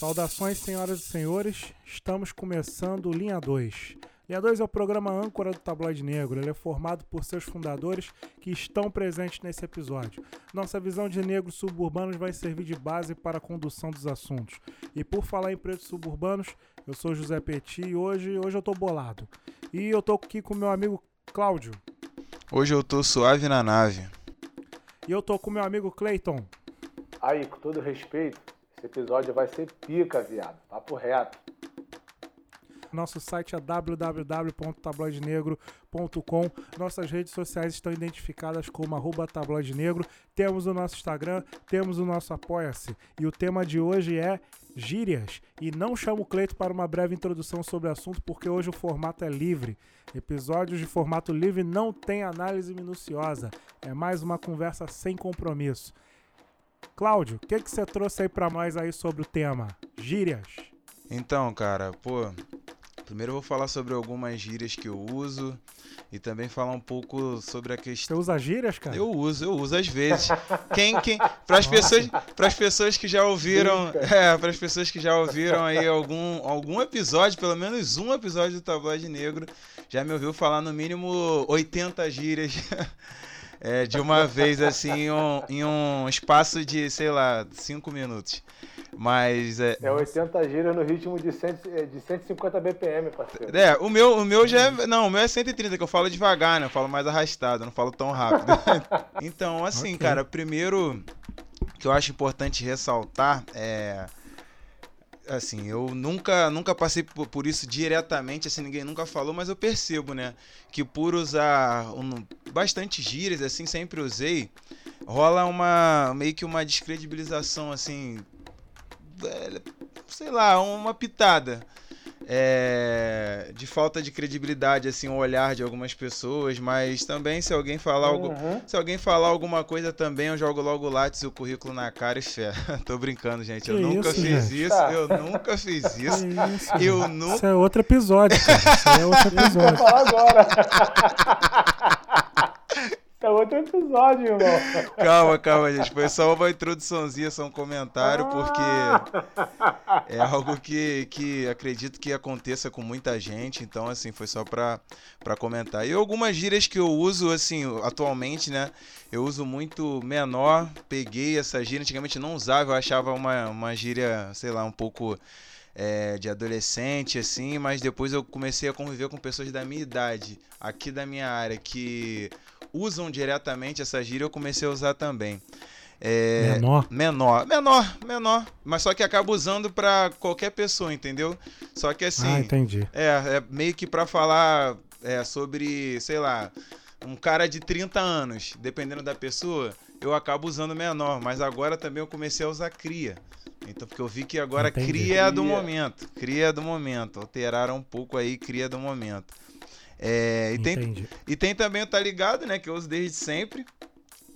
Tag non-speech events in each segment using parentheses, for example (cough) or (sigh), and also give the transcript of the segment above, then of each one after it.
Saudações, senhoras e senhores. Estamos começando Linha 2. Linha 2 é o programa âncora do Tabloide Negro. Ele é formado por seus fundadores que estão presentes nesse episódio. Nossa visão de negros suburbanos vai servir de base para a condução dos assuntos. E por falar em pretos suburbanos, eu sou José Petit e hoje, hoje eu tô bolado. E eu tô aqui com meu amigo Cláudio. Hoje eu tô suave na nave. E eu tô com meu amigo Clayton. Aí, com todo respeito, esse episódio vai ser pica, viado. Papo reto. Nosso site é www.tabloidenegro.com. Nossas redes sociais estão identificadas como arroba tabloidenegro. Temos o nosso Instagram, temos o nosso Apoia-se. E o tema de hoje é gírias. E não chamo o Cleito para uma breve introdução sobre o assunto, porque hoje o formato é livre. Episódios de formato livre não tem análise minuciosa. É mais uma conversa sem compromisso. Cláudio, o que, que você trouxe aí para nós aí sobre o tema? Gírias. Então, cara, pô, primeiro eu vou falar sobre algumas gírias que eu uso e também falar um pouco sobre a Você questão. usa gírias, cara? Eu uso, eu uso às vezes. Quem, quem, para as pessoas, para as pessoas que já ouviram, é, para as pessoas que já ouviram aí algum, algum episódio, pelo menos um episódio do Tabloide Negro, já me ouviu falar no mínimo 80 gírias. É, de uma vez, assim, em um, em um espaço de, sei lá, 5 minutos. Mas é, É 80 gírias no ritmo de, 100, eh, de 150 BPM, parceiro. É, o meu, o meu já é. Não, o meu é 130, que eu falo devagar, né? Eu falo mais arrastado, não falo tão rápido. (laughs) então, assim, Ok. cara, primeiro que eu acho importante ressaltar é. Assim, eu nunca, nunca passei por, isso diretamente, assim, ninguém nunca falou, mas eu percebo, né? Que por usar um, bastante gírias, assim, sempre usei, rola uma. meio que uma descredibilização, assim. Sei lá, uma pitada é, de falta de credibilidade, assim, o olhar de algumas pessoas, mas também se alguém falar algo, Uhum. se alguém falar alguma coisa também, eu jogo logo e o currículo na cara e fé. (laughs) Tô brincando, gente. Eu Que nunca isso, fiz gente? isso, Tá. eu nunca fiz isso. isso, Eu nunca. Isso é outro episódio, cara. Isso é outro Vou episódio. falar agora. (laughs) é outro episódio, irmão. Calma, calma, gente. Foi só uma introduçãozinha, só um comentário, porque é algo que, que acredito que aconteça com muita gente. Então, assim, foi só pra, pra comentar. E algumas gírias que eu uso, assim, atualmente, né? Eu uso muito menor. Peguei essa gíria. Antigamente não usava, eu achava uma, uma gíria, sei lá, um pouco. é, de adolescente, assim, mas depois eu comecei a conviver com pessoas da minha idade, aqui da minha área, que usam diretamente essa gíria, eu comecei a usar também. É, Menor. Menor, menor, menor. Mas só que acaba usando pra qualquer pessoa, entendeu? Só que assim, Ah, entendi. é, é meio que pra falar é, sobre, sei lá, um cara de 30 anos, dependendo da pessoa, eu acabo usando menor. Mas agora também eu comecei a usar cria. Então, porque eu vi que agora Entendi. cria é do momento. Cria é do momento. Alteraram um pouco aí, cria é do momento. É, e tem e tem também o tá ligado, né? Que eu uso desde sempre.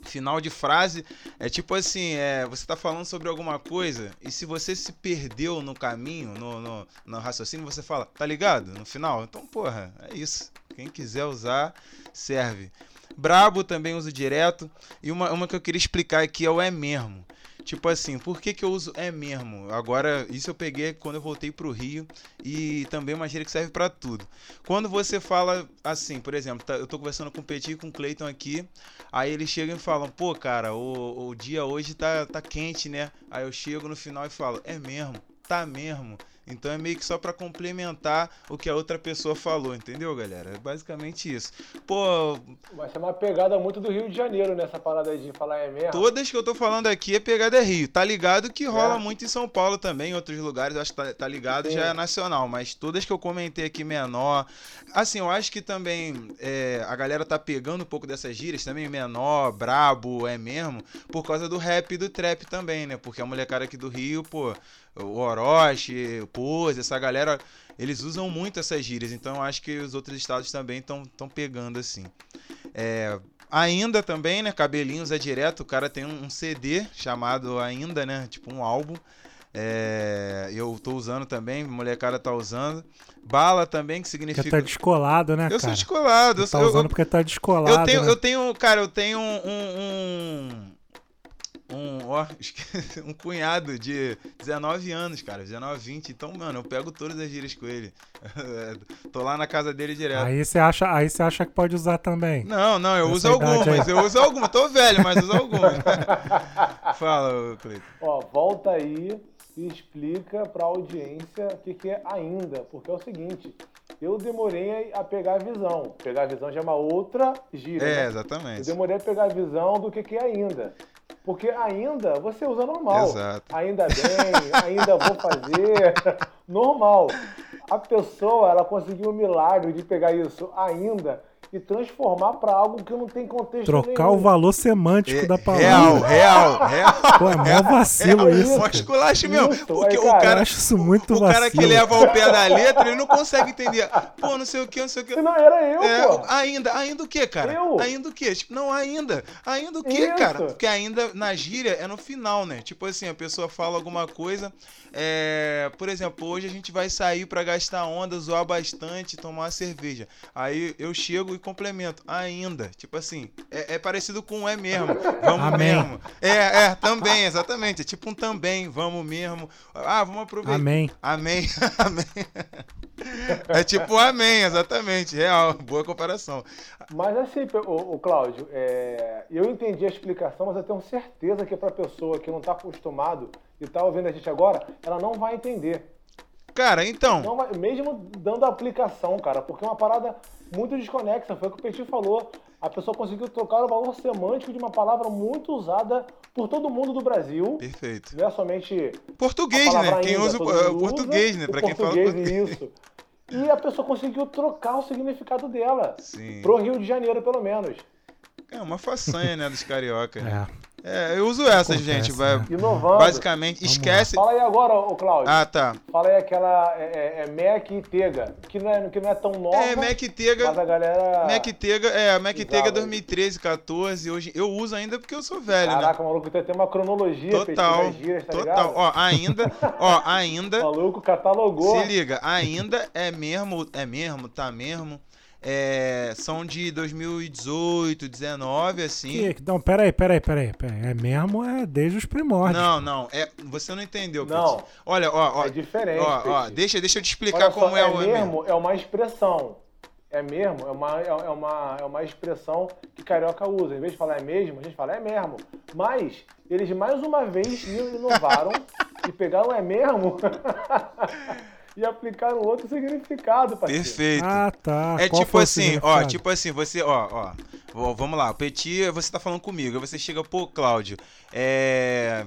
Final de frase é tipo assim: é, você tá falando sobre alguma coisa e se você se perdeu no caminho, no, no, no raciocínio, você fala, tá ligado? No final. Então, porra, é isso. Quem quiser usar, serve. Brabo também uso direto. E uma, uma que eu queria explicar aqui é o é mesmo. Tipo assim, por que, que eu uso é mesmo? Agora, isso eu peguei quando eu voltei pro Rio e também é uma gíria que serve pra tudo. Quando você fala assim, por exemplo, tá- eu tô conversando com o Petit e com o Cleiton aqui, aí eles chegam e falam, pô, cara, o, o dia hoje tá, tá quente, né? Aí eu chego no final e falo, é mesmo, tá mesmo. Então é meio que só pra complementar o que a outra pessoa falou, entendeu, galera? É basicamente isso. Pô, Vai ser uma pegada muito do Rio de Janeiro nessa parada de falar é mesmo. Todas que eu tô falando aqui é pegada é Rio. Tá ligado que rola É. muito em São Paulo também, em outros lugares, acho que tá, tá ligado, Sim. já é nacional. Mas todas que eu comentei aqui menor. Assim, eu acho que também é, a galera tá pegando um pouco dessas gírias também, menor, brabo, é mesmo, por causa do rap e do trap também, né? Porque a molecada aqui do Rio, pô, o Orochi, Pose, essa galera, eles usam muito essas gírias. Então eu acho que os outros estados também estão pegando assim. É, Ainda também, né? Cabelinhos é direto. O cara tem um, um CD chamado Ainda, né? Tipo um álbum. É, eu tô usando também, a molecada tá usando. Bala também, que Porque significa. tá descolado, né, eu sou cara? descolado. Eu, Tá sou, eu- usando porque tá eu descolado. tenho, né? eu tenho, cara, eu tenho um, um, um, ó, (laughs) um cunhado de 19 anos, cara, 19, 20. Então, mano, eu pego todas as gírias com ele. (laughs) Tô lá na casa dele direto. Aí você acha, aí você acha que pode usar também. Não, não, eu uso algumas, eu uso algumas. Tô velho, mas uso algumas. (laughs) Fala, Cleiton. Ó, volta aí e explica pra audiência o que, que é ainda, porque é o seguinte, eu demorei a pegar a visão. Pegar a visão já é uma outra gíria. É, né? exatamente. Eu demorei a pegar a visão do que, que é ainda. Porque ainda você usa normal. Exato. Ainda bem, ainda vou fazer. (laughs) normal. A pessoa, ela conseguiu o milagre de pegar isso ainda e transformar para algo que não tem contexto Trocar nenhum. o valor semântico da palavra. Real, real, real. Pô, é mó vacilo real, isso. Mó esculacho mesmo. Isso, Porque aí, o cara, Eu cara, acho isso muito o vacilo. cara que leva ao pé da letra, ele não consegue entender. Pô, não sei o que, não sei o que. Não, era eu, É, pô. ainda, ainda o que, cara? Eu? Ainda o que? Tipo, não, ainda. Ainda o que, cara? Porque ainda na gíria é no final, né? Tipo assim, a pessoa fala alguma coisa. é, por exemplo, hoje a gente vai sair pra gastar onda, zoar bastante, tomar uma cerveja. Aí eu chego e complemento. Ainda. Tipo assim, é, é parecido com um é mesmo. Vamos Amém. mesmo. É, é, também, exatamente. É tipo um também, vamos mesmo. Ah, vamos aproveitar. Amém. Amém. (laughs) Amém. É tipo amém, exatamente. Real. Boa comparação. Mas assim, o, Cláudio, é, eu entendi a explicação, mas eu tenho certeza que para pessoa que não está acostumado e está ouvindo a gente agora, ela não vai entender. Cara, então. Não mesmo dando a aplicação, cara, porque é uma parada muito desconexa. Foi o que o Petit falou. A pessoa conseguiu trocar o valor semântico de uma palavra muito usada por todo mundo do Brasil. Perfeito. Não é somente Português, né? Quem ainda, usa o, é, português, usa, né? o Pra quem fala português, português. isso. E a pessoa conseguiu trocar o significado dela. Sim. Pro Rio de Janeiro, pelo menos. É uma façanha, né, dos cariocas. né? É. É, eu uso essas, Acontece, gente. Vai, né? Inovando. basicamente, Vamos esquece. Fala aí agora, ô Cláudio. Ah, tá. Fala aí aquela é, é, é Mac e Tega, que não é, que não é tão nova, É, Mac Tega. mas a galera... Mac Tega, é, Mac Usava Tega aí. 2013, 14. Hoje eu uso ainda porque eu sou velho, né? Caraca, maluco, tem tem uma cronologia, Total, gírias, tá total. ligado? Ó, ainda, ó, ainda. (laughs) Maluco catalogou. Se liga, ainda é mesmo, é mesmo, tá mesmo. É, são de 2018, 19, assim. Que, não, peraí, peraí, peraí, peraí. É mesmo, é desde os primórdios. Não, não, é, você não entendeu, Não. Olha, ó, ó, É diferente, ó, ó, deixa, deixa eu te explicar Olha só, como é, é o é mesmo. mesmo, é uma expressão. É mesmo, é uma, é é uma, é uma expressão que carioca usa. Em vez de falar é mesmo, a gente fala é mesmo. Mas eles mais uma vez (laughs) inovaram e pegaram é mesmo (laughs) e aplicaram outro significado, parceiro. Perfeito. Ah, tá. É Qual tipo assim, ó, tipo assim, você, ó, ó, vamos lá, o Petit, você tá falando comigo, aí você chega, pô, Cláudio, é,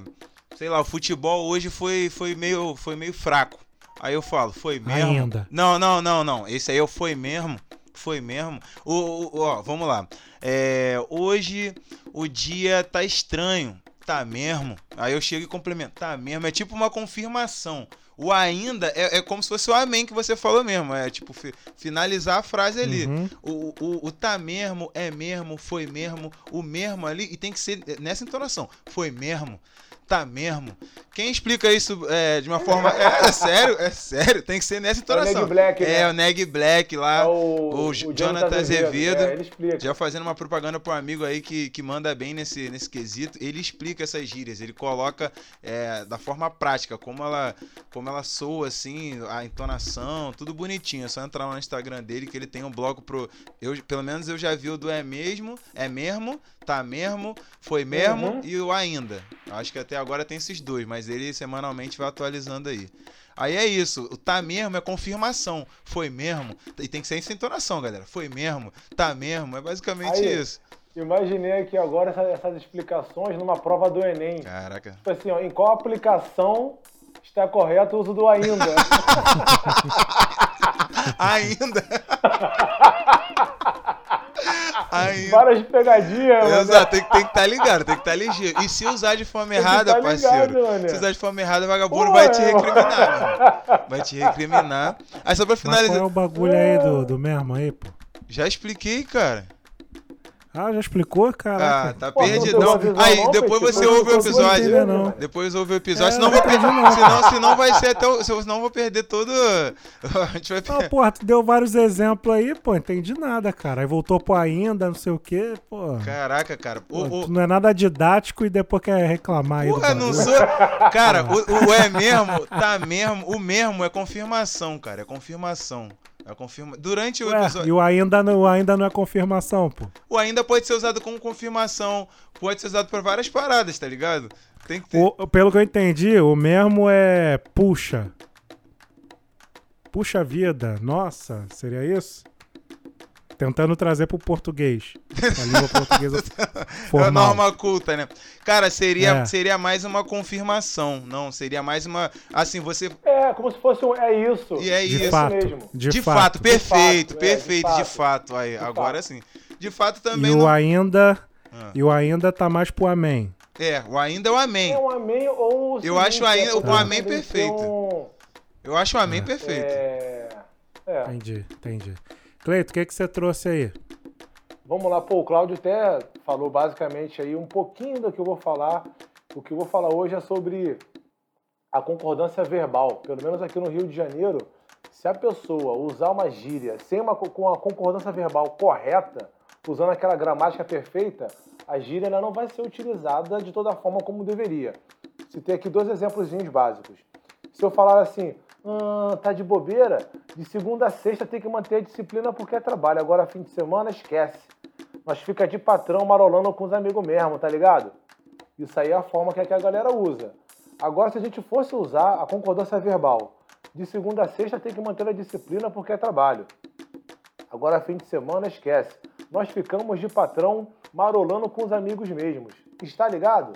sei lá, o futebol hoje foi, foi meio, foi meio fraco. Aí eu falo, foi mesmo? Ainda. Não, não, não, não, esse aí eu foi mesmo, foi mesmo. O, o- ó, vamos lá, é, hoje o dia tá estranho, tá mesmo? Aí eu chego e complemento, tá mesmo, é tipo uma confirmação. O ainda é, é como se fosse o amém que você falou mesmo. É tipo fi- finalizar a frase ali. Uhum. O, o, o tá mesmo, é mesmo, foi mesmo, o mesmo ali, e tem que ser nessa entonação. Foi mesmo, tá mesmo. Quem explica isso é, de uma forma. É, é sério, é sério, tem que ser nessa É o entonação. Neg Black, É, né? o Neg Black lá, É o, Jonathan Azevedo. É. Já fazendo uma propaganda pro amigo aí que, que manda bem nesse, nesse quesito, ele explica essas gírias, ele coloca é, da forma prática, como ela, como ela soa, assim, a entonação, tudo bonitinho. É só entrar lá no Instagram dele que ele tem um bloco pro. Eu, pelo menos eu já vi o do é mesmo, é mesmo, tá mesmo, foi mesmo Uhum. e o ainda. Acho que até agora tem esses dois, mas ele semanalmente vai atualizando aí. Aí é isso, o tá mesmo é confirmação. Foi mesmo. E tem que ser essa entonação, galera. Foi mesmo, tá mesmo. É basicamente Aí. isso. Imaginei aqui agora essa- essas explicações numa prova do Enem. Caraca. Tipo assim, ó, em qual aplicação está correto o uso do ainda? (laughs) Ainda. (laughs) Ainda. Várias pegadinhas, mano. Exato, tem, tem que estar ligado, tem que estar ligeiro. E se usar de forma Tem errada, tá ligado, parceiro, mané. se usar de forma errada, vagabundo Pô, vai te recriminar, mano. Vai te recriminar. Aí só pra Mas qual finalizar. é o bagulho aí do, do mesmo aí, pô? Já expliquei, cara. Ah, já explicou, Ah, cara? tá Pô, não perdidão. deu uma visão Aí, não, depois você ouve o episódio. entender. Depois ouve o episódio, É, senão, não vou perder, senão, senão vai ser até o, senão eu vou perder todo. (laughs) A gente vai Ah, perder. porra, tu deu vários exemplos aí, pô, entendi nada, cara. Aí voltou pro ainda, não sei o quê, pô. Caraca, cara. Pô, o- tu não é nada didático e depois quer reclamar aí Porra, não sou. Cara, (laughs) o, o é mesmo, tá mesmo. O mesmo é confirmação, cara. É confirmação. É confirma... Durante o Ué, episódio. e o ainda não, o ainda não é confirmação, pô. O ainda pode ser usado como confirmação. Pode ser usado pra várias paradas, tá ligado? Tem que ter. O- pelo que eu entendi, o mesmo é puxa. Puxa vida. Nossa, seria isso? Tentando trazer pro português. A língua portuguesa (laughs) É formal. norma culta, né? Cara, seria, É. seria mais uma confirmação. Não, seria mais uma. Assim, você. É, como se fosse um. É isso. E é De isso. fato. mesmo. De, De, fato. fato, perfeito, fato, é, de perfeito, de fato. Aí, De agora fato. sim. De fato E também. o não- ainda. Ah. E o ainda tá mais pro amém. É, o ainda é o amém. É um amém ou. o Eu acho ainda- é o amém perfeito. Eu acho o amém perfeito. É. É. Entendi, entendi. Cleito, o que, que você trouxe aí? Vamos lá, pô, o Cláudio até falou basicamente aí um pouquinho do que eu vou falar. O que eu vou falar hoje é sobre a concordância verbal. Pelo menos aqui no Rio de Janeiro, se a pessoa usar uma gíria sem uma, com a concordância verbal correta, usando aquela gramática perfeita, a gíria ela não vai ser utilizada de toda forma como deveria. Citei aqui dois exemplos básicos. Se eu falar assim, "Ah, tá de bobeira, de segunda a sexta tem que manter a disciplina porque é trabalho, agora fim de semana esquece. Nós fica de patrão marolando com os amigos mesmo, tá ligado? Isso aí é a forma que a que a galera usa. Agora, se a gente fosse usar a concordância verbal, de segunda a sexta tem que manter a disciplina porque é trabalho. Agora, fim de semana, esquece. Nós ficamos de patrão marolando com os amigos mesmos. Está ligado?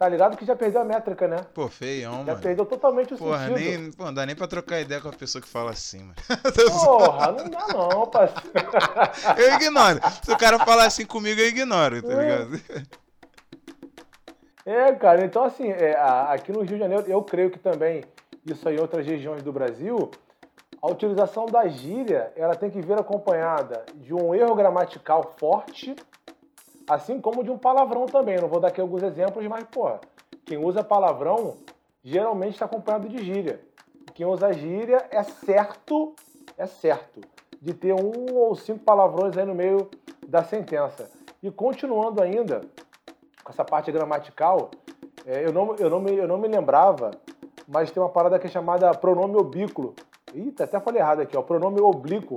Tá ligado que já perdeu a métrica, né? Pô, feião, Já mano. perdeu totalmente o Porra, sentido. nem, pô, não dá nem pra trocar ideia com a pessoa que fala assim, mano. (laughs) Porra, não dá não, parceiro. Eu ignoro. Se o cara falar assim comigo, eu ignoro, tá É. ligado? É, cara, então assim, é, aqui no Rio de Janeiro, eu creio que também, isso aí em outras regiões do Brasil, a utilização da gíria, ela tem que vir acompanhada de um erro gramatical forte, assim como de um palavrão também. Não vou dar aqui alguns exemplos, mas, pô, quem usa palavrão geralmente está acompanhado de gíria. Quem usa gíria é certo, é certo, de ter um ou cinco palavrões aí no meio da sentença. E continuando ainda, com essa parte gramatical, é, eu, não, eu, não me, eu não me lembrava, mas tem uma parada que é chamada pronome obíquo. Eita, até falei errado aqui, ó, pronome oblíquo,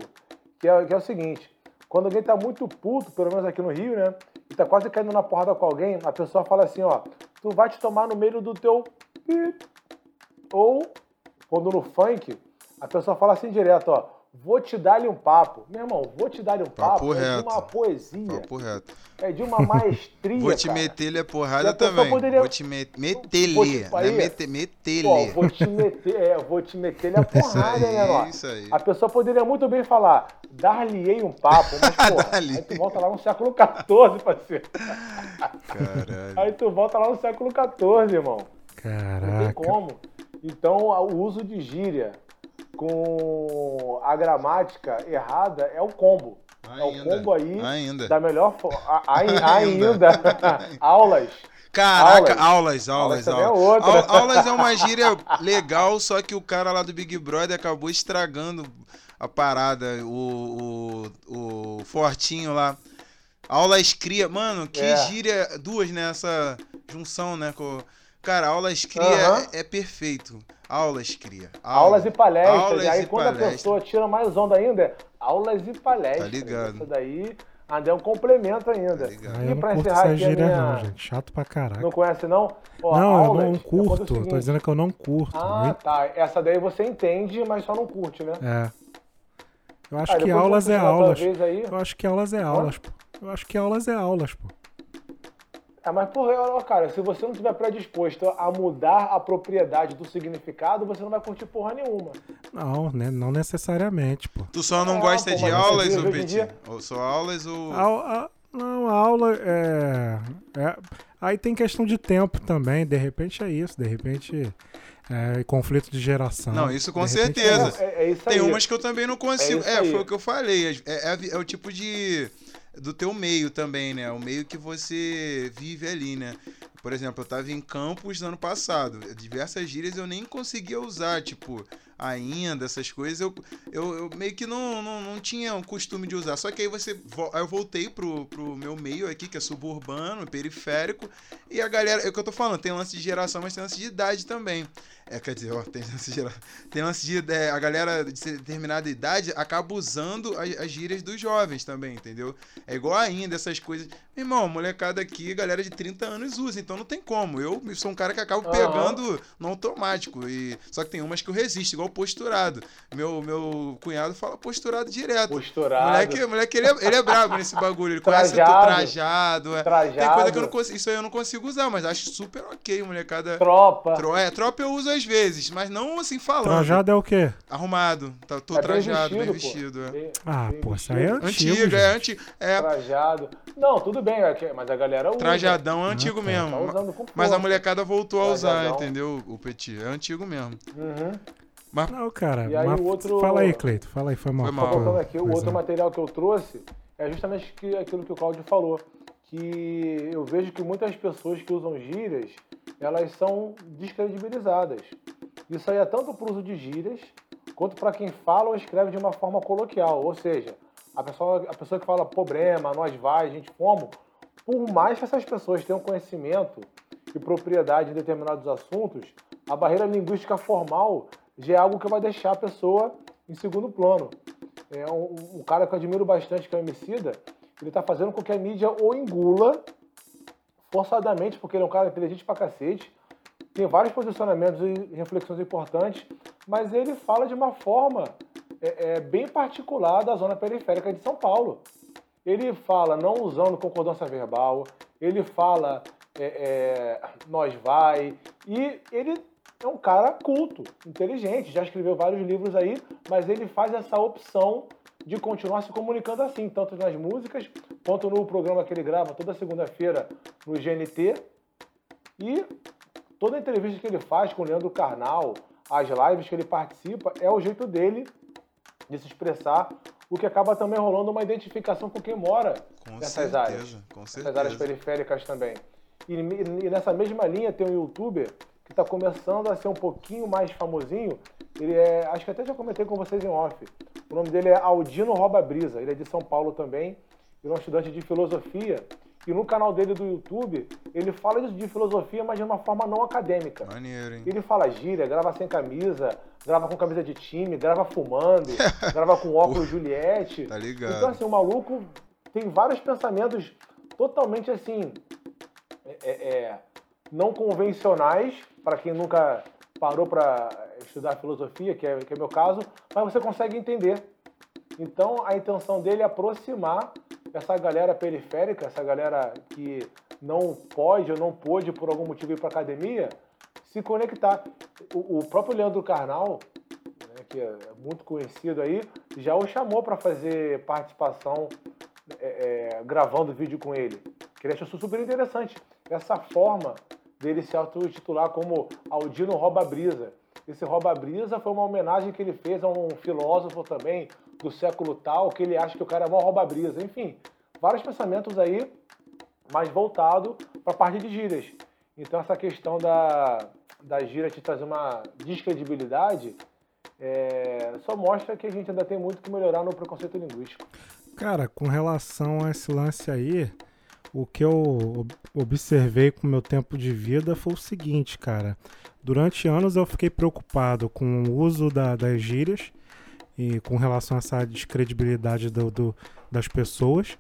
que é, que é o seguinte, quando alguém tá muito puto, pelo menos aqui no Rio, né, e tá quase caindo na porrada com alguém, a pessoa fala assim, ó, tu vai te tomar no meio do teu... Ou, quando no funk, a pessoa fala assim direto, ó, vou te dar-lhe um papo. Meu irmão, vou te dar-lhe um Papo papo, é de uma poesia, Papo reto. é de uma maestria, (laughs) Vou te meter-lhe a porrada a também. poderia- Vou te met... meter-lhe. Vou te- Não é aí, meter, meter-lhe. vou te meter, é, vou te meter a (laughs) Isso porrada, né, aí, Nó? isso aí. A pessoa poderia muito bem falar, dar-lhe-ei um papo, mas, (laughs) porra, aí tu volta lá no século XIV, parceiro. Caralho. Aí tu volta lá no século XIV, irmão. Não tem Caraca. como. Então, o uso de gíria com a gramática errada é o combo. É o Ainda. combo aí Ainda. da melhor forma. (laughs) Ainda. Ainda. (laughs) Aulas. Caraca, aulas, Aulas. aulas, Aulas é aulas. é uma gíria legal, só que o cara lá do Big Brother acabou estragando a parada, o, o, o Fortinho lá. Aulas cria, mano, que É. gíria, duas nessa junção, né? Com, cara, aulas cria Aham. é, é perfeito. Aulas cria. Aulas e palestras. Aulas e aí, e quando palestras. a pessoa tira mais onda ainda, é aulas e palestras. Tá ligado. Isso daí ainda é um complemento ainda. Tá ligado. E eu não pra encerrar aqui a gíria, minha- não, gente. Chato pra caraca. Não conhece, não? Ó, não, eu aulas, não é curto. o Tô dizendo que eu não curto. Ah, Muito- tá. Essa daí você entende, mas só não curte, né? É. Eu acho Ah, que aulas é aulas. aí. Eu acho que aulas é aulas, pô. Eu acho que aulas é aulas, pô. É, mas, porra, cara, se você não estiver predisposto a mudar a propriedade do significado, você não vai curtir porra nenhuma. Não, né? Não necessariamente, pô. Tu só não Ah, gosta pô, de aulas, ô Petit? Ou só aulas ou. A, a- não, a aula é, é- Aí tem questão de tempo também. De repente é isso. De repente é conflito de geração. Não, isso com De certeza. é É, é isso aí. Tem umas que eu também não consigo. É, aí. foi o que eu falei. É, é- é o tipo de. Do teu meio também, né? O meio que você vive ali, né? Por exemplo, eu tava em Campos no ano passado. Diversas gírias eu nem conseguia usar, tipo, ainda, essas coisas, eu, eu, eu, meio que não, não, não tinha o costume de usar. Só que aí você. Eu voltei pro, pro meu meio aqui, que é suburbano, periférico, e a galera. É o que eu tô falando, tem lance de geração, mas tem lance de idade também. É, quer dizer, ó, tem lance de, tem lance de é, a galera de determinada idade acaba usando as, as gírias dos jovens também, entendeu? É igual ainda essas coisas. Meu irmão, molecada aqui, galera de 30 anos usa, então não tem como. Eu sou um cara que acabo pegando uhum. no automático. E, só que tem umas que eu resisto, igual posturado. Meu, meu cunhado fala posturado direto. Posturado. Moleque, moleque ele, é, ele é brabo nesse bagulho. Ele (laughs) trajado. conhece o trajado. É. trajado. Tem coisa que eu não consigo. Isso aí eu não consigo usar, mas acho super ok, molecada. Tropa. Tro, é, tropa eu uso às vezes, mas não assim falando. Trajado é o quê? Arrumado. Tá, tô é trajado, bem vestido. Bem vestido é. ah, bem pô, isso aí é antigo. Antigo, é antigo. É. Trajado. Não, tudo bem, é mas a galera usa. Trajadão é antigo ah, tá. mesmo. Tá usando com mas a molecada voltou a usar, entendeu? O petit. É antigo mesmo. Uhum. Mas... Não, cara. E aí o outro... Fala aí, Cleito. Fala aí, foi mal. Foi mal. aqui, o outro material que eu trouxe é justamente aquilo que o Claudio falou. Que eu vejo que muitas pessoas que usam gírias, elas são descredibilizadas. Isso aí é tanto para o uso de gírias, quanto para quem fala ou escreve de uma forma coloquial. Ou seja, a pessoa, a pessoa que fala problema, nós vai, a gente como, por mais que essas pessoas tenham conhecimento e propriedade em determinados assuntos, a barreira linguística formal já é algo que vai deixar a pessoa em segundo plano. É um, um cara que eu admiro bastante, que é o Emicida, ele está fazendo com que a mídia o engula forçadamente, porque ele é um cara inteligente pra cacete, tem vários posicionamentos e reflexões importantes, mas ele fala de uma forma é, é, bem particular da zona periférica de São Paulo. Ele fala não usando concordância verbal, ele fala é, é nós vai, e ele é um cara culto, inteligente, já escreveu vários livros aí, mas ele faz essa opção de continuar se comunicando assim, tanto nas músicas, quanto no programa que ele grava toda segunda-feira no GNT. E toda entrevista que ele faz com o Leandro Carnal, as lives que ele participa, é o jeito dele de se expressar, o que acaba também rolando uma identificação com quem mora com nessas certeza, áreas. Com certeza. Nessas áreas periféricas também. E, e, nessa mesma linha tem um youtuber que está começando a ser um pouquinho mais famosinho. Ele é, acho que até já comentei com vocês em off. O nome dele é Aldino Roba Brisa. Ele é de São Paulo também. Ele é um estudante de filosofia. E no canal dele do YouTube, ele fala de filosofia, mas de uma forma não acadêmica. Maneiro, hein? Ele fala gíria, grava sem camisa, grava com camisa de time, grava fumando, (laughs) grava com óculos Juliette. Tá ligado. Então, assim, o maluco tem vários pensamentos totalmente, assim, é, é, é não convencionais, para quem nunca parou para estudar filosofia, que é, que é meu caso, mas você consegue entender. Então, a intenção dele é aproximar essa galera periférica, essa galera que não pode ou não pôde por algum motivo ir para academia, se conectar. O, o próprio Leandro Carnal, né, que é muito conhecido aí, já o chamou para fazer participação é, é, gravando vídeo com ele. Que ele achou super interessante. Essa forma dele se auto-titular como Aldino Rouba Brisa. Esse Rouba Brisa foi uma homenagem que ele fez a um filósofo também do século tal, que ele acha que o cara é mó Rouba Brisa. Enfim, vários pensamentos aí, mais voltado para a parte de gírias. Então essa questão da, da gíria te trazer uma descredibilidade é, só mostra que a gente ainda tem muito que melhorar no preconceito linguístico. Cara, com relação a esse lance aí, o que eu observei com o meu tempo de vida foi o seguinte, cara. Durante anos eu fiquei preocupado com o uso da, das gírias e com relação a essa descredibilidade do, do das pessoas.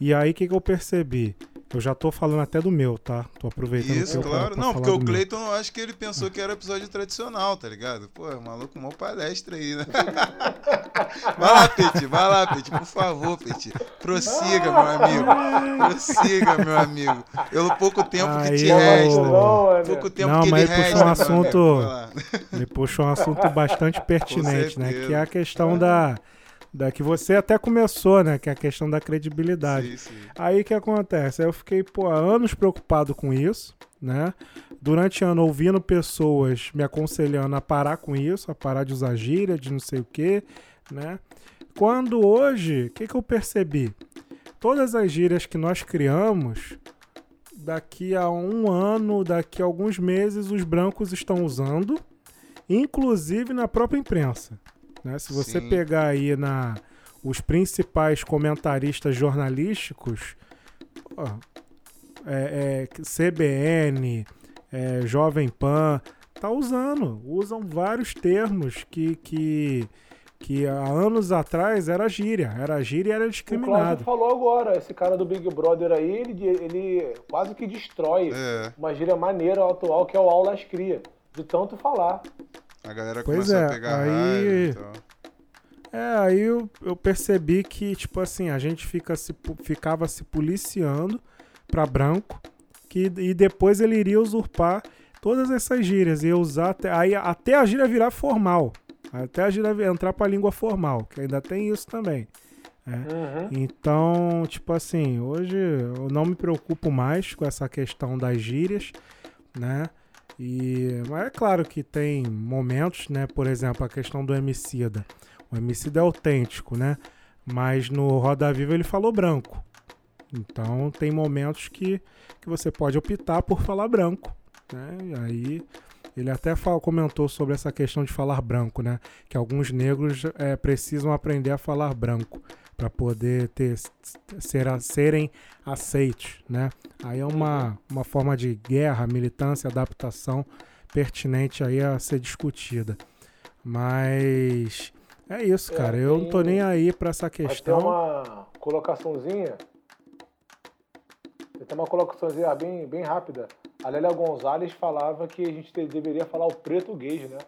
E aí o que, que eu percebi? Eu já tô falando até do meu, tá? Tô aproveitando Isso, claro. Não, porque o Cleiton, eu acho que ele pensou que era episódio tradicional, tá ligado? Pô, é maluco, uma palestra aí, né? (laughs) vai lá, Peti, vai lá, Peti, por favor, Peti. Prossiga, meu amigo. Prossiga, meu amigo. Pelo pouco tempo aí, que te resta. Não, pouco tempo não, que mas ele puxou resta. Um assunto, ele puxou um assunto bastante (laughs) pertinente, né? Que é a questão da da que você até começou, né? Que é a questão da credibilidade. Sim, sim. Aí o que acontece? Eu fiquei, pô, anos preocupado com isso, né? Durante ano ouvindo pessoas me aconselhando a parar com isso, a parar de usar gíria, de não sei o quê, né? Quando hoje, o que, que eu percebi? todas as gírias que nós criamos, daqui a um ano, daqui a alguns meses, os brancos estão usando, inclusive na própria imprensa. Né? Se você Sim. pegar aí na, os principais comentaristas jornalísticos, pô, é, é, CBN, é, Jovem Pan, tá usando, usam vários termos que, que, que há anos atrás era gíria, era gíria e era O Cláudio discriminado. falou agora, esse cara do Big Brother aí, ele, ele quase que destrói É, uma gíria maneira atual que é o aulas cria. De tanto falar. A galera Pois começou é, a pegar aí- raiva e tal. É, aí eu, eu percebi que, tipo assim, a gente fica se, ficava se policiando pra branco, que, e depois ele iria usurpar todas essas gírias, ia usar até, aí, até a gíria virar formal, até a gíria entrar pra língua formal, que ainda tem isso também. Uhum. Então, tipo assim, hoje eu não me preocupo mais com essa questão das gírias, né? E, mas é claro que tem momentos, né? Por exemplo, a questão do Emicida. O Emicida é autêntico, né? Mas no Roda Viva ele falou branco. Então tem momentos que, que você pode optar por falar branco, né? E aí ele até fala- comentou sobre essa questão de falar branco, né? Que alguns negros eh, precisam aprender a falar branco para poder ter, ser, serem aceitos, né? Aí é uma, uma forma de guerra, militância, adaptação pertinente aí a ser discutida. Mas é isso, É, cara. Eu não tô nem aí para essa Mas tem questão. uma colocaçãozinha. Tem uma colocaçãozinha bem, bem rápida. A Lélia Gonzalez falava que a gente te- deveria falar o português, né?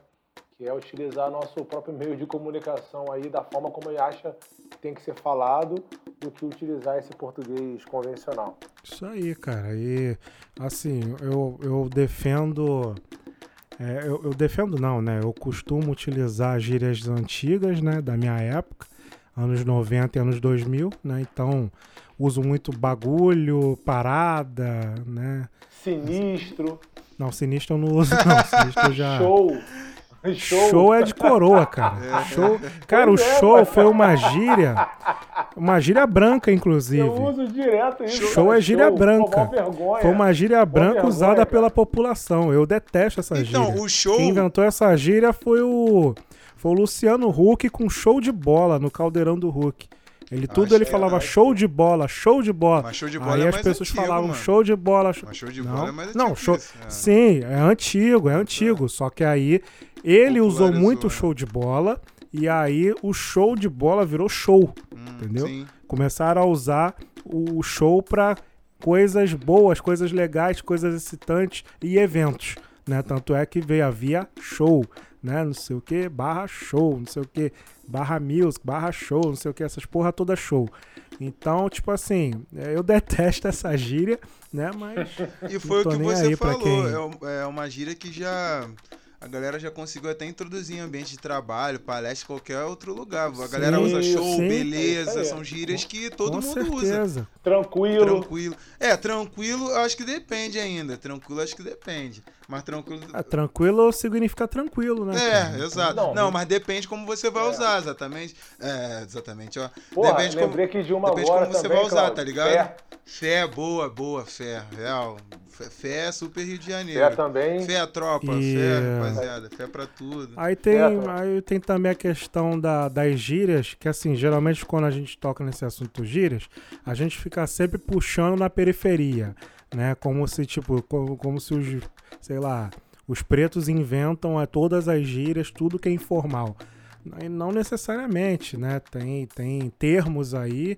Que é utilizar nosso próprio meio de comunicação aí da forma como ele acha que tem que ser falado do que utilizar esse português convencional. Isso aí, cara. E assim, eu, eu defendo. é, eu, eu defendo não, né? Eu costumo utilizar gírias antigas, né? Da minha época, anos 90 e anos 2000, né? Então, uso muito bagulho, parada, né? Sinistro, Não, sinistro eu não uso, não. Sinistro já. (laughs) show. (laughs) Show. Show é de coroa, cara. Show. Cara, o é, show mas- foi uma gíria. Uma gíria branca, inclusive. Eu uso direto isso. Show é gíria branca. Pô. Foi uma gíria branca vergonha, usada cara. pela população. Eu detesto essa Então, gíria. o show. Quem inventou essa gíria foi o foi o Luciano Huck com show de bola no caldeirão do Huck. Ele tudo Acho ele é, falava show de bola, show de bola. Mas show de bola Aí é as pessoas antigo, falavam mano. show de bola. show- Mas show de não, bola é mais não, antigo show. isso, é. Sim, é antigo, é antigo. Só que aí ele usou muito show de bola e aí o show de bola virou show. Hum, entendeu? Sim. Começaram a usar o show para coisas boas, coisas legais, coisas excitantes e eventos, né? Tanto é que veio havia show, né? Não sei o que, barra show, não sei o que, barra music, barra show, não sei o que, essas porra toda show. Então, tipo assim, é, eu detesto (laughs) essa gíria, né? Mas E foi o que você falou. quem- É É uma gíria que já. A galera já conseguiu até introduzir em ambiente de trabalho, palestra, qualquer outro lugar. A galera Sim, usa show, sim. É beleza, aí. são gírias que todo com mundo usa. certeza. Tranquilo. Tranquilo. É, tranquilo, acho que depende ainda. Tranquilo, acho que depende. Mas tranquilo. Ah, tranquilo significa tranquilo, né? cara? É, exato. Não, Não, mas depende como você vai É. usar, exatamente. É, exatamente, ó. Porra, depende como, de uma depende agora como você também, vai usar, Cláudio. tá ligado? Fé, Fé, boa, boa, fé. Real. Fé, é super Rio de Janeiro. fé também. Fé, tropa, E- fé, rapaziada. Fé pra tudo. Aí tem, Certo. aí tem também a questão da, das gírias, que assim, geralmente quando a gente toca nesse assunto gírias, a gente fica sempre puxando na periferia, né? Como se, tipo, como, como se os, sei lá, os pretos inventam é, todas as gírias, tudo que é informal. E não necessariamente, né? Tem, tem termos aí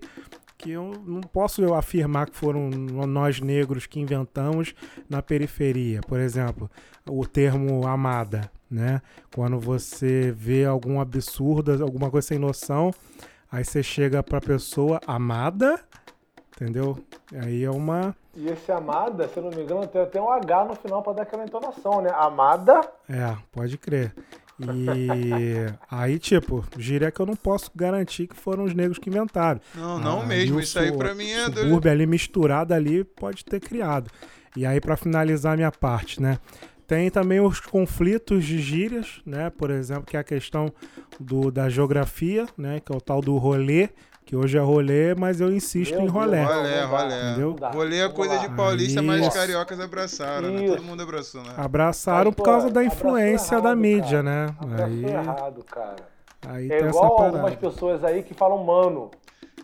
que eu não posso eu afirmar que foram nós negros que inventamos na periferia. Por exemplo, o termo amada, né? Quando você vê algum absurdo, alguma coisa sem noção, aí você chega pra pessoa amada, entendeu? Aí é uma. E esse Amada, se eu não me engano, tem até um H no final pra dar aquela entonação, né? Amada. É, pode crer. E aí, tipo, gíria que eu não posso garantir que foram os negros que inventaram. Não, não Ah, mesmo. o Isso aí pra mim é doido. subúrbio ali misturado ali pode ter criado. E aí, pra finalizar a minha parte, né? Tem também os conflitos de gírias, né? Por exemplo, que é a questão do, da geografia, né? Que é o tal do rolê, que hoje é rolê, mas eu insisto Meu em Deus, rolê. não, Rolê, rolê. Entendeu? Rolê é coisa de paulista, Aí- mas os Nossa. cariocas abraçaram, né? Todo mundo abraçou, né? Abraçaram por causa da influência da errado, mídia, cara. né? Abraçou Aí, errado, cara. aí É tem essa igual algumas pessoas aí que falam mano.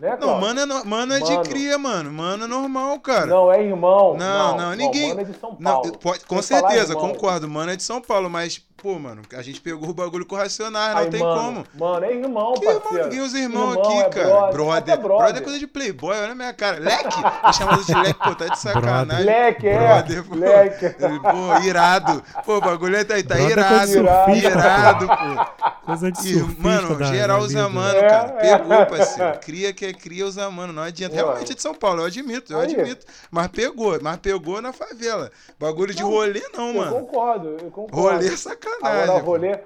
Né, Não, mano é, no- mano é de Mano. cria, mano. Mano é normal, cara. Não, é irmão. Não, não, ninguém- Mano é de São Não, Paulo. pode- com Sem certeza, concordo. Mano é de São Paulo, mas, pô, mano, a gente pegou o bagulho com racionais, não tem mano, como. Mano, é irmão, Que irmão, parceiro. ninguém usa irmão, aqui, é cara. brother, Brother. brother. brother. é coisa de playboy, olha a minha cara. Leque! Me chamando de leque, pô, tá de sacanagem. Leque, é. Brother, pô. Leque. (laughs) Pô, irado. Pô, o bagulho é tá, tá é irado. coisa de surfista, Irado, pô. Coisa de E, surfista mano, geral usa vida. mano, É, cara. é. Pegou, parceiro. Cria que é cria, usa mano. Não adianta. Pô. Realmente é de São Paulo, eu admito, eu Aí. admito. Mas pegou, mas pegou na favela. Bagulho de Não, rolê não, Eu mano. concordo, eu concordo. Rolê é sacanagem. Agora, rolê.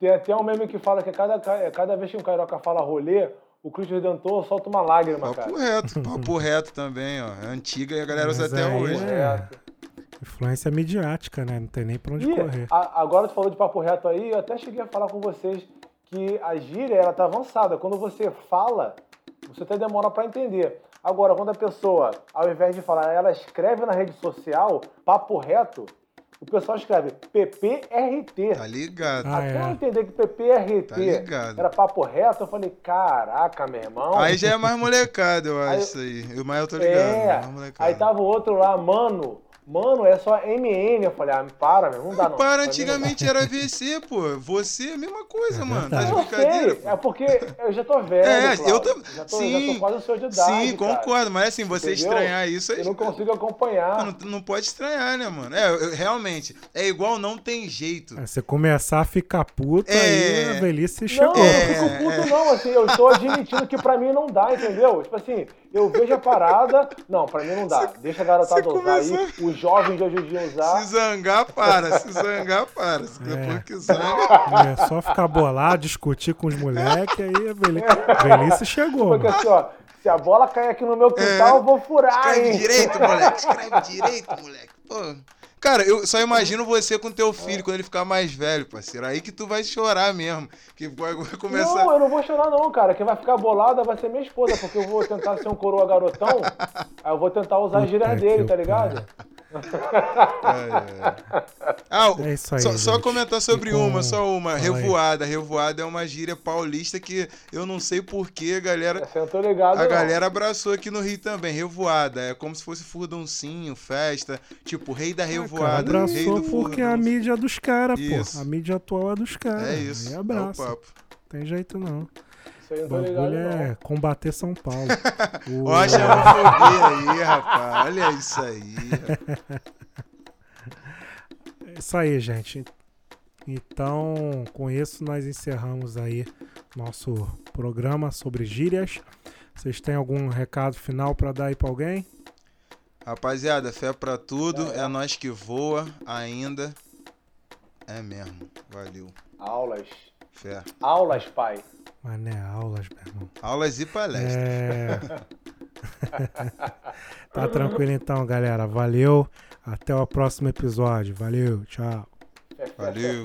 Tem até um meme que fala que cada, cada vez que um carioca fala rolê, o Cristo Redentor solta uma lágrima, cara. Papo reto, papo reto também, ó. É antiga e a galera usa Mas até aí hoje. é- Influência midiática, né? Não tem nem pra onde E correr. a- agora tu falou de papo reto aí, eu até cheguei a falar com vocês que a gíria ela tá avançada. Quando você fala, você até demora para entender. Agora, quando a pessoa, ao invés de falar, ela escreve na rede social, papo reto, o pessoal escreve PPRT. Tá ligado. Ah, Até eu é. entender que PPRT Tá ligado. era papo reto, eu falei, caraca, meu irmão. Aí já é mais molecada, eu acho Aí- isso aí. Eu, mas eu tô ligado. É, mais molecada. aí tava o outro lá, mano, mano, é só MN. Eu falei, ah, para, meu, não dá não. Para, não antigamente era VC, pô. Você é a mesma coisa, mano. Tá de Eu brincadeira, pô. é porque eu já tô velho. É, Cláudio. eu tam- já tô, sim, já tô quase o senhor de idade. Sim, cara. concordo. Mas assim, você Entendeu? estranhar isso aí. Eu não consigo acompanhar. Não, não pode estranhar, né, mano? É, eu- realmente. É igual não tem jeito. É, Você começar a ficar puto, É. aí a velhice Não, chegou. eu É, não fico puto, não, assim, eu tô admitindo que pra mim não dá, entendeu? Tipo assim, eu vejo a parada, não, pra mim não dá. Deixa a garotada usar aí, começou- os jovens de hoje em dia usar. Se zangar, para. Se zangar, para. Se É. Depois que zanga. É só ficar bolado, discutir com os moleques, aí a velhice, velhice chegou. Porque mano. assim, ó, se a bola cair aqui no meu quintal, eu vou furar, Escreve hein? direito, moleque. Escreve direito, moleque. Pô. Cara, eu só imagino você com teu filho quando ele ficar mais velho, parceiro. Aí que tu vai chorar mesmo. Que vai vai começar. Não, eu não vou chorar não, cara. Quem vai ficar bolada vai ser minha esposa, porque eu vou tentar ser um coroa garotão, (laughs) aí eu vou tentar usar as gírias dele, tá ligado? É, é. Ah, É isso aí, só, só comentar sobre com- uma, só uma. Revoada. Revoada é uma gíria paulista que eu não sei porquê, a galera. Não tô ligado, A não. galera abraçou aqui no Rio também, revoada. É como se fosse furduncinho, festa. Tipo, rei da Ah, cara, revoada, rei abraçou do porque a furdunço. mídia é dos caras, pô. A mídia atual é dos caras. É isso. Aí É o papo. Tem jeito não. Isso aí eu O não tô ligado, bagulho não. é combater São Paulo. (laughs) O- Ó a xenofobia aí, rapaz. Olha isso aí. É isso aí, gente. Então, com isso, nós encerramos aí nosso programa sobre gírias. Vocês têm algum recado final pra dar aí pra alguém? Rapaziada, fé pra tudo. É nós que voa ainda. É mesmo. Valeu. Aulas. Fé. Aulas, pai. Mas não é aulas, meu irmão. Aulas e palestras. É... (laughs) tá tranquilo então, galera. Valeu. Até o próximo episódio. Valeu. Tchau. Valeu.